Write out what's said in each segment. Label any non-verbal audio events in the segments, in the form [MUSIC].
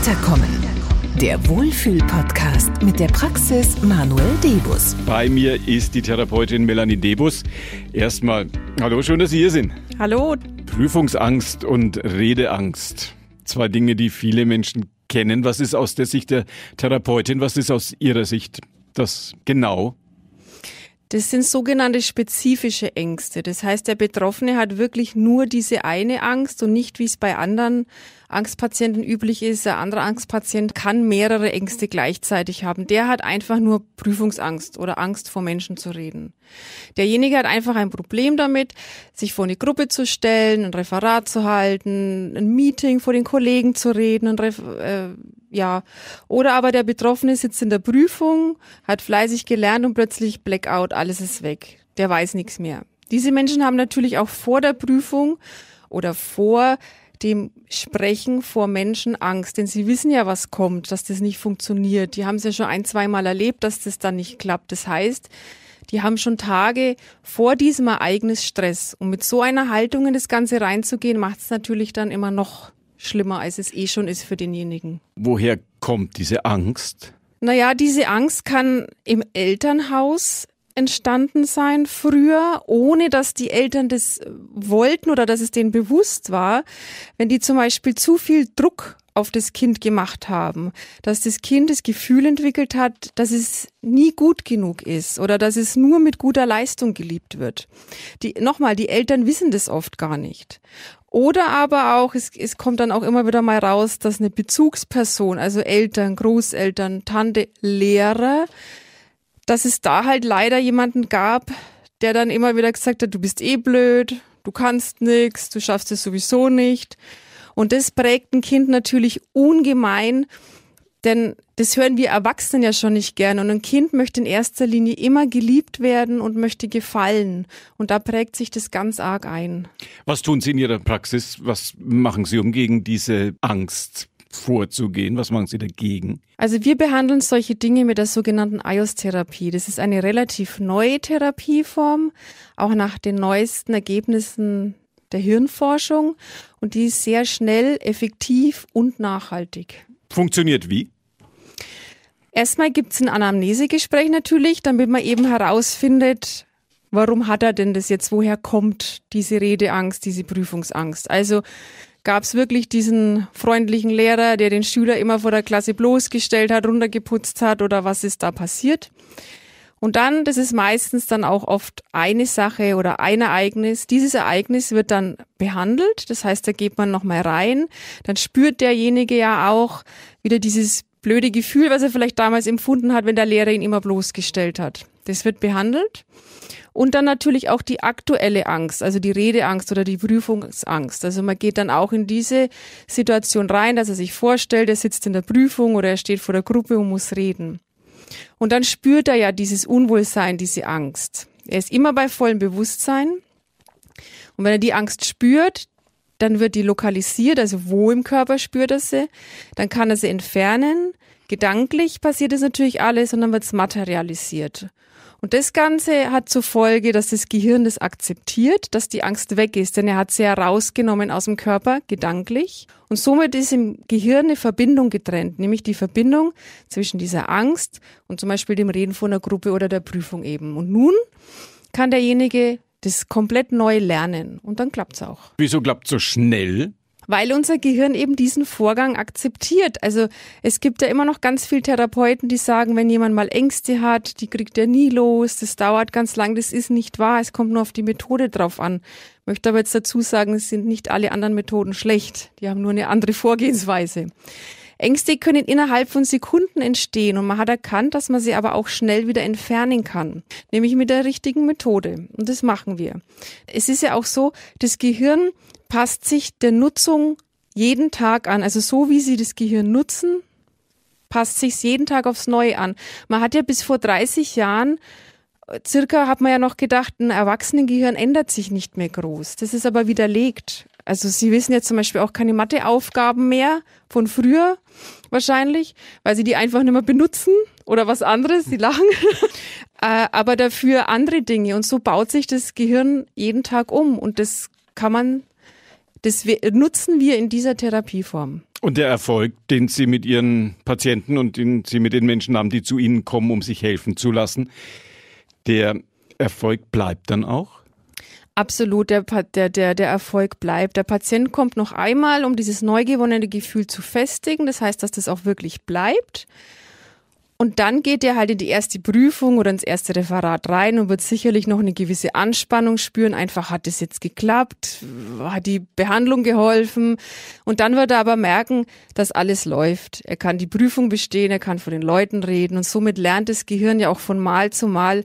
Weiterkommen. Der Wohlfühl-Podcast mit der Praxis Manuel Debus. Bei mir ist die Therapeutin Melanie Debus. Erstmal, hallo, schön, dass Sie hier sind. Hallo. Prüfungsangst und Redeangst. Zwei Dinge, die viele Menschen kennen. Was ist aus der Sicht der Therapeutin, was ist aus Ihrer Sicht das genau? Das sind sogenannte spezifische Ängste. Das heißt, der Betroffene hat wirklich nur diese eine Angst und nicht, wie es bei anderen Angstpatienten üblich ist. Ein anderer Angstpatient kann mehrere Ängste gleichzeitig haben. Der hat einfach nur Prüfungsangst oder Angst vor Menschen zu reden. Derjenige hat einfach ein Problem damit, sich vor eine Gruppe zu stellen, ein Referat zu halten, ein Meeting vor den Kollegen zu reden, ein Ref äh, ja. Oder aber der Betroffene sitzt in der Prüfung, hat fleißig gelernt und plötzlich Blackout, alles ist weg. Der weiß nichts mehr. Diese Menschen haben natürlich auch vor der Prüfung oder vor dem Sprechen vor Menschen Angst, denn sie wissen ja, was kommt, dass das nicht funktioniert. Die haben es ja schon ein, zweimal erlebt, dass das dann nicht klappt. Das heißt, die haben schon Tage vor diesem Ereignis Stress. Und mit so einer Haltung in das Ganze reinzugehen, macht es natürlich dann immer noch schlimmer, als es eh schon ist für denjenigen. Woher kommt diese Angst? Naja, diese Angst kann im Elternhaus entstanden sein früher, ohne dass die Eltern das wollten oder dass es denen bewusst war. Wenn die zum Beispiel zu viel Druck auf das Kind gemacht haben, dass das Kind das Gefühl entwickelt hat, dass es nie gut genug ist oder dass es nur mit guter Leistung geliebt wird. Die, nochmal, die Eltern wissen das oft gar nicht. Oder aber auch, es, es kommt dann auch immer wieder mal raus, dass eine Bezugsperson, also Eltern, Großeltern, Tante, Lehrer, dass es da halt leider jemanden gab, der dann immer wieder gesagt hat, du bist eh blöd, du kannst nix, du schaffst es sowieso nicht. Und das prägt ein Kind natürlich ungemein, denn das hören wir Erwachsenen ja schon nicht gern. Und ein Kind möchte in erster Linie immer geliebt werden und möchte gefallen. Und da prägt sich das ganz arg ein. Was tun Sie in Ihrer Praxis? Was machen Sie, um gegen diese Angst vorzugehen? Was machen Sie dagegen? Also wir behandeln solche Dinge mit der sogenannten IOS-Therapie. Das ist eine relativ neue Therapieform, auch nach den neuesten Ergebnissen der Hirnforschung. Und die ist sehr schnell, effektiv und nachhaltig. Funktioniert wie? Erstmal gibt's ein Anamnesegespräch natürlich, damit man eben herausfindet, warum hat er denn das jetzt, woher kommt diese Redeangst, diese Prüfungsangst. Also gab es wirklich diesen freundlichen Lehrer, der den Schüler immer vor der Klasse bloßgestellt hat, runtergeputzt hat oder was ist da passiert. Und dann, das ist meistens dann auch oft eine Sache oder ein Ereignis. Dieses Ereignis wird dann behandelt. Das heißt, da geht man nochmal rein. Dann spürt derjenige ja auch wieder dieses blöde Gefühl, was er vielleicht damals empfunden hat, wenn der Lehrer ihn immer bloßgestellt hat. Das wird behandelt. Und dann natürlich auch die aktuelle Angst, also die Redeangst oder die Prüfungsangst. Also man geht dann auch in diese Situation rein, dass er sich vorstellt, er sitzt in der Prüfung oder er steht vor der Gruppe und muss reden. Und dann spürt er ja dieses Unwohlsein, diese Angst. Er ist immer bei vollem Bewusstsein. Und wenn er die Angst spürt, dann wird die lokalisiert, also wo im Körper spürt er sie, dann kann er sie entfernen. Gedanklich passiert es natürlich alles und dann wird es materialisiert. Und das Ganze hat zur Folge, dass das Gehirn das akzeptiert, dass die Angst weg ist, denn er hat sie herausgenommen aus dem Körper, gedanklich. Und somit ist im Gehirn eine Verbindung getrennt, nämlich die Verbindung zwischen dieser Angst und zum Beispiel dem Reden von einer Gruppe oder der Prüfung eben. Und nun kann derjenige das komplett neu lernen und dann klappt's auch. Wieso klappt so schnell? Weil unser Gehirn eben diesen Vorgang akzeptiert. Also es gibt ja immer noch ganz viele Therapeuten, die sagen, wenn jemand mal Ängste hat, die kriegt er nie los, das dauert ganz lang, das ist nicht wahr, es kommt nur auf die Methode drauf an. Ich möchte aber jetzt dazu sagen, es sind nicht alle anderen Methoden schlecht, die haben nur eine andere Vorgehensweise. Ängste können innerhalb von Sekunden entstehen und man hat erkannt, dass man sie aber auch schnell wieder entfernen kann, nämlich mit der richtigen Methode. Und das machen wir. Es ist ja auch so, das Gehirn passt sich der Nutzung jeden Tag an. Also so wie Sie das Gehirn nutzen, passt sich jeden Tag aufs Neue an. Man hat ja bis vor 30 Jahren circa hat man ja noch gedacht, ein Erwachsenengehirn ändert sich nicht mehr groß. Das ist aber widerlegt. Also Sie wissen jetzt zum Beispiel auch keine Matheaufgaben mehr von früher wahrscheinlich, weil Sie die einfach nicht mehr benutzen oder was anderes. Sie lachen. [LAUGHS] Äh, aber dafür andere Dinge. Und so baut sich das Gehirn jeden Tag um. Und das kann man das nutzen wir in dieser Therapieform. Und der Erfolg, den Sie mit Ihren Patienten und den Sie mit den Menschen haben, die zu Ihnen kommen, um sich helfen zu lassen, der Erfolg bleibt dann auch? Absolut, der, der, der, der Erfolg bleibt. Der Patient kommt noch einmal, um dieses neu gewonnene Gefühl zu festigen. Das heißt, dass das auch wirklich bleibt. Und dann geht er halt in die erste Prüfung oder ins erste Referat rein und wird sicherlich noch eine gewisse Anspannung spüren. Einfach hat es jetzt geklappt, hat die Behandlung geholfen. Und dann wird er aber merken, dass alles läuft. Er kann die Prüfung bestehen, er kann vor den Leuten reden und somit lernt das Gehirn ja auch von Mal zu Mal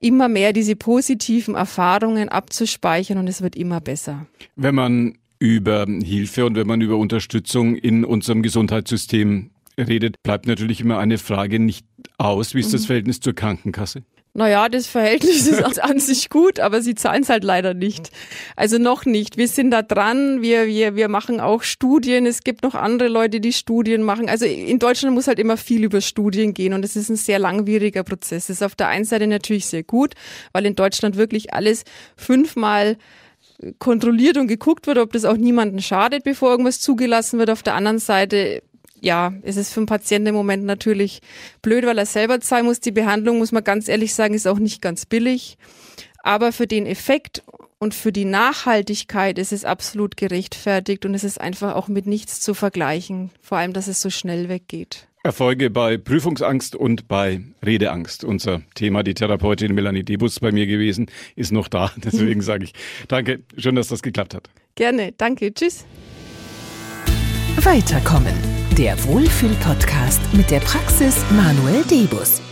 immer mehr diese positiven Erfahrungen abzuspeichern und es wird immer besser. Wenn man über Hilfe und wenn man über Unterstützung in unserem Gesundheitssystem redet, bleibt natürlich immer eine Frage nicht aus. Wie ist das mhm. Verhältnis zur Krankenkasse? Naja, das Verhältnis ist an sich gut, aber sie zahlen es halt leider nicht. Also noch nicht. Wir sind da dran, wir, wir, wir machen auch Studien. Es gibt noch andere Leute, die Studien machen. Also in Deutschland muss halt immer viel über Studien gehen und es ist ein sehr langwieriger Prozess. Das ist auf der einen Seite natürlich sehr gut, weil in Deutschland wirklich alles fünfmal kontrolliert und geguckt wird, ob das auch niemanden schadet, bevor irgendwas zugelassen wird. Auf der anderen Seite ja, es ist für den Patienten im Moment natürlich blöd, weil er selber zahlen muss. Die Behandlung, muss man ganz ehrlich sagen, ist auch nicht ganz billig. Aber für den Effekt und für die Nachhaltigkeit ist es absolut gerechtfertigt und es ist einfach auch mit nichts zu vergleichen. Vor allem, dass es so schnell weggeht. Erfolge bei Prüfungsangst und bei Redeangst. Unser Thema, die Therapeutin Melanie Debus bei mir gewesen, ist noch da. [LAUGHS] Deswegen sage ich danke. Schön, dass das geklappt hat. Gerne. Danke. Tschüss. Weiterkommen der Wohlfühl-Podcast mit der Praxis Manuel Debus.